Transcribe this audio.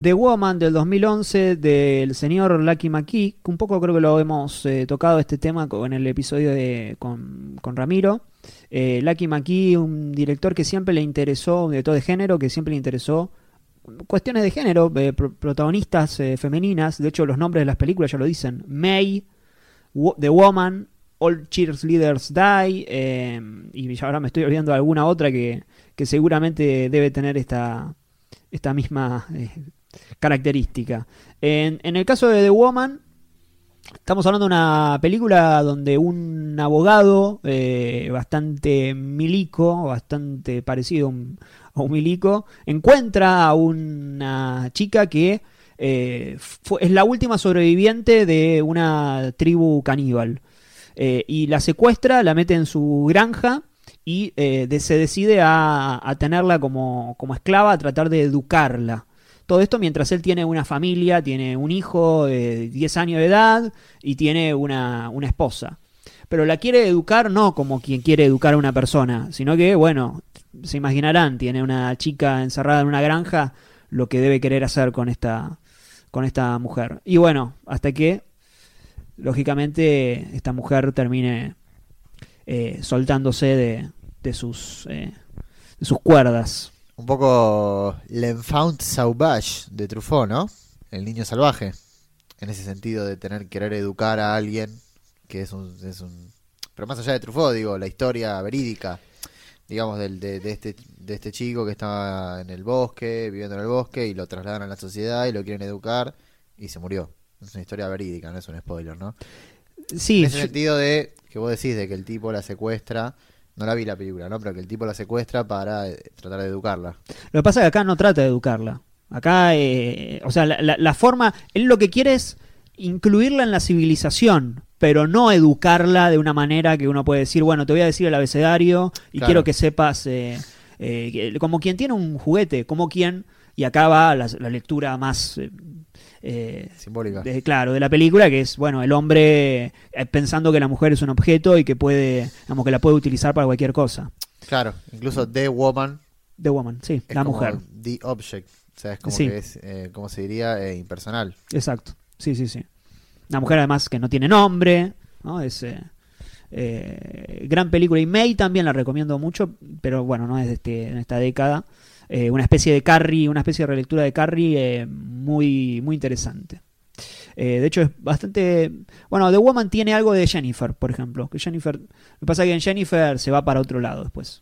The Woman del 2011 del señor Lucky McKee, que un poco creo que lo hemos eh, tocado este tema en el episodio de, con, Ramiro. Eh, Lucky McKee, un director que siempre le interesó, un director de género, que siempre le interesó cuestiones de género, eh, pro- protagonistas femeninas. De hecho, los nombres de las películas ya lo dicen. May, The Woman, All Cheerleaders Die, eh, y ahora me estoy olvidando alguna otra que, que seguramente debe tener esta, esta misma eh, característica. En, el caso de The Woman, estamos hablando de una película donde un abogado eh, bastante milico, bastante parecido a un, milico, encuentra a una chica que eh, es la última sobreviviente de una tribu caníbal. Y la secuestra, la mete en su granja y eh, de- se decide a, tenerla como, esclava, a tratar de educarla. Todo esto mientras él tiene una familia, tiene un hijo de 10 años de edad y tiene una, esposa. Pero la quiere educar no como quien quiere educar a una persona, sino que, bueno, se imaginarán, tiene una chica encerrada en una granja, lo que debe querer hacer con esta, con esta mujer. Y bueno, hasta que, lógicamente, esta mujer termine eh, soltándose de, de sus, eh, de sus cuerdas. Un poco l'enfant sauvage de Truffaut, ¿no? El niño salvaje. En ese sentido de tener querer educar a alguien que es un, es un... Pero más allá de Truffaut, digo, la historia verídica, digamos, del, de, de este, de este chico que estaba en el bosque, viviendo en el bosque, y lo trasladan a la sociedad y lo quieren educar, y se murió. Es una historia verídica, no es un spoiler, ¿no? Sí, en ese yo- sentido de que vos decís de que el tipo la secuestra, no la vi la película, ¿no? Pero que el tipo la secuestra para eh, tratar de educarla. Lo que pasa es que acá no trata de educarla. Acá, eh, o sea, la, la- la forma, él lo que quiere es incluirla en la civilización, pero no educarla de una manera que uno puede decir, bueno, te voy a decir el abecedario y Claro. quiero que sepas, eh, eh, como quien tiene un juguete, como quien, y acá va la, la lectura más... eh, Simbólica. de- claro, de la película, que es, bueno, el hombre eh, pensando que la mujer es un objeto y que puede, digamos, que la puede utilizar para cualquier cosa. Claro, incluso The Woman The Woman, sí, es la como mujer. The Object. O sea, es como Sí. que es, eh, ¿cómo se diría? Eh, impersonal. Exacto, sí, sí, sí. Una mujer además que no tiene nombre, ¿no? Es eh, eh, gran película y May también la recomiendo mucho, pero bueno, no es de este, en esta década. Eh, una especie de Carrie, una especie de relectura de Carrie eh, muy, muy interesante. Eh, de hecho es bastante... Bueno, The Woman tiene algo de Jennifer, por ejemplo. Que Jennifer... Lo que pasa que en Jennifer se va para otro lado después.